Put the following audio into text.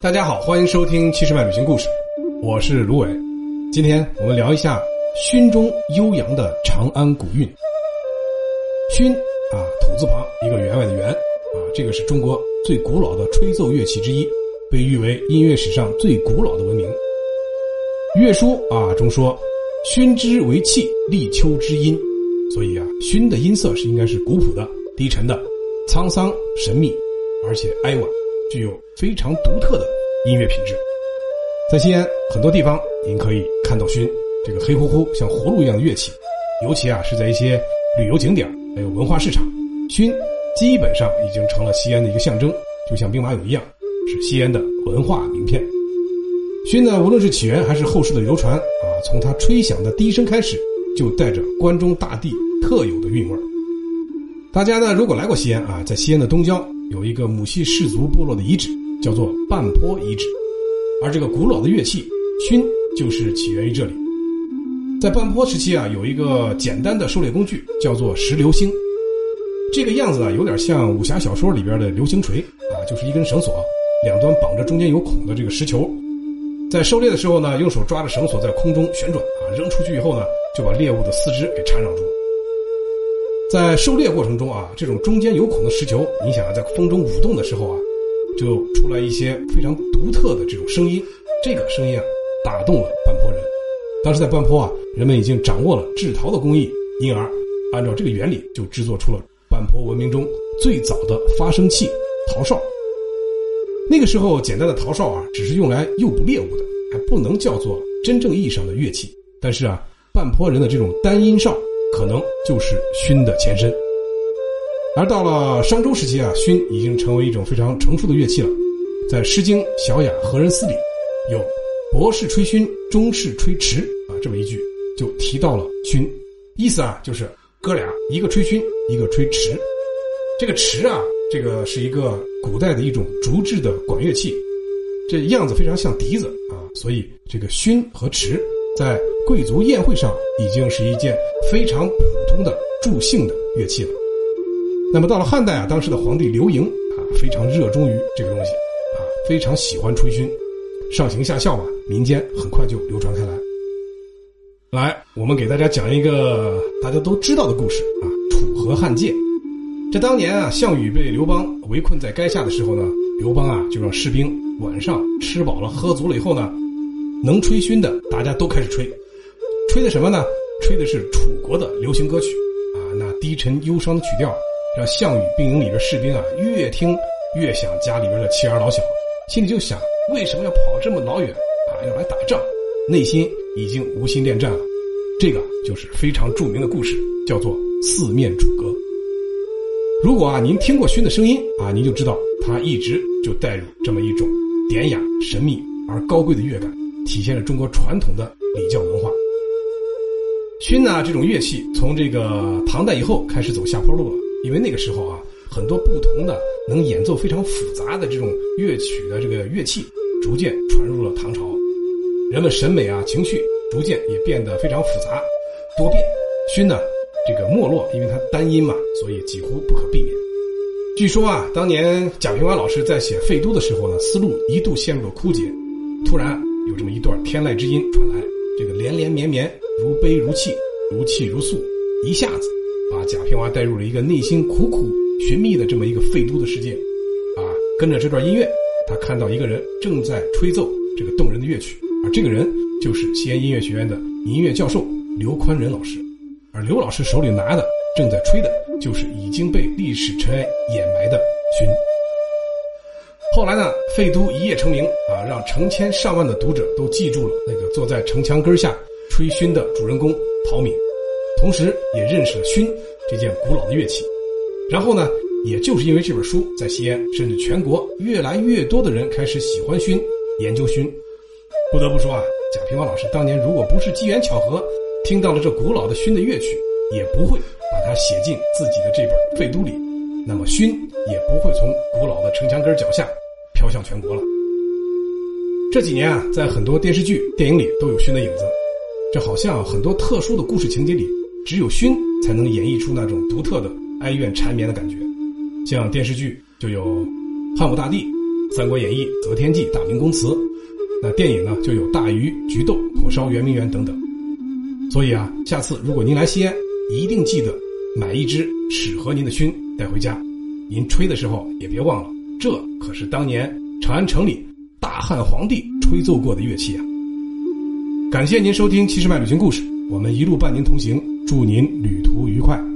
大家好，欢迎收听七十万旅行故事，我是卢伟。今天我们聊一下埙中悠扬的长安古韵。埙啊，土字旁一个员外的员啊，这个是中国最古老的吹奏乐器之一，被誉为音乐史上最古老的文明。乐书啊中说，埙之为气，立秋之音。所以啊，埙的音色是应该是古朴的、低沉的、沧桑、神秘，而且哀婉。具有非常独特的音乐品质，在西安很多地方您可以看到埙这个黑乎乎像葫芦一样的乐器，尤其啊是在一些旅游景点还有文化市场，埙基本上已经成了西安的一个象征，就像兵马俑一样，是西安的文化名片。埙呢，无论是起源还是后世的流传啊，从它吹响的第一声开始，就带着关中大地特有的韵味大家呢，如果来过西安啊，在西安的东郊。有一个母系氏族部落的遗址，叫做半坡遗址，而这个古老的乐器埙就是起源于这里。在半坡时期啊，有一个简单的狩猎工具，叫做石流星。这个样子啊，有点像武侠小说里边的流星锤啊，就是一根绳索，两端绑着中间有孔的这个石球。在狩猎的时候呢，用手抓着绳索在空中旋转啊，扔出去以后呢，就把猎物的四肢给缠绕住了。在狩猎过程中啊，这种中间有孔的石球，你想啊，在风中舞动的时候啊，就出来一些非常独特的这种声音。这个声音啊，打动了半坡人。当时在半坡啊，人们已经掌握了制陶的工艺，因而按照这个原理，就制作出了半坡文明中最早的发声器——陶哨。那个时候，简单的陶哨啊，只是用来诱捕猎物的，还不能叫做真正意义上的乐器。但是啊，半坡人的这种单音哨。可能就是埙的前身，而到了商周时期啊，埙已经成为一种非常成熟的乐器了。在《诗经·小雅·何人思》里，有“博士吹埙，中士吹池”啊这么一句，就提到了埙，意思啊就是哥俩一个吹埙，一个吹池。这个池啊，这个是一个古代的一种竹制的管乐器，这样子非常像笛子啊，所以这个埙和池。在贵族宴会上，已经是一件非常普通的助兴的乐器了。那么到了汉代啊，当时的皇帝刘盈啊，非常热衷于这个东西，啊，非常喜欢吹埙，上行下效嘛，民间很快就流传开来。来，我们给大家讲一个大家都知道的故事啊，楚河汉界。这当年啊，项羽被刘邦围困在垓下的时候呢，刘邦啊，就让士兵晚上吃饱了喝足了以后呢。能吹埙的，大家都开始吹，吹的什么呢？吹的是楚国的流行歌曲，啊，那低沉忧伤的曲调，让项羽兵营里边士兵啊，越听越想家里边的妻儿老小，心里就想，为什么要跑这么老远啊，要来打仗？内心已经无心恋战了。这个就是非常著名的故事，叫做《四面楚歌》。如果啊，您听过埙的声音啊，您就知道它一直就带入这么一种典雅、神秘而高贵的乐感。体现了中国传统的礼教文化。埙呢，这种乐器从这个唐代以后开始走下坡路了，因为那个时候啊，很多不同的能演奏非常复杂的这种乐曲的这个乐器，逐渐传入了唐朝，人们审美啊情绪逐渐也变得非常复杂多变。埙呢，这个没落，因为它单音嘛，所以几乎不可避免。据说啊，当年贾平凹老师在写《废都》的时候呢，思路一度陷入了枯竭，突然。有这么一段天籁之音传来，这个连连绵绵，如悲如泣，如泣如诉，一下子把贾平凹带入了一个内心苦苦寻觅的这么一个废都的世界。啊，跟着这段音乐，他看到一个人正在吹奏这个动人的乐曲，而这个人就是西安音乐学院的音乐教授刘宽仁老师，而刘老师手里拿的正在吹的就是已经被历史尘埃掩埋的埙。后来呢，废都一夜成名啊，让成千上万的读者都记住了那个坐在城墙根下吹埙的主人公陶敏，同时也认识了埙这件古老的乐器。然后呢，也就是因为这本书，在西安甚至全国，越来越多的人开始喜欢埙，研究埙。不得不说啊，贾平凹老师当年如果不是机缘巧合听到了这古老的埙的乐曲，也不会把它写进自己的这本《废都》里。那么埙也不会从古老的城墙根脚下飘向全国了。这几年啊，在很多电视剧、电影里都有熏的影子，这好像很多特殊的故事情节里，只有熏才能演绎出那种独特的哀怨缠绵的感觉。像电视剧就有《汉武大帝》《三国演义》《择天记》《大明宫词》，那电影呢就有《大鱼》《菊豆》《火烧圆明园》等等。所以啊，下次如果您来西安，一定记得买一支适合您的熏带回家。您吹的时候也别忘了，这可是当年长安城里大汉皇帝吹奏过的乐器啊！感谢您收听《七十迈旅行故事》，我们一路伴您同行，祝您旅途愉快。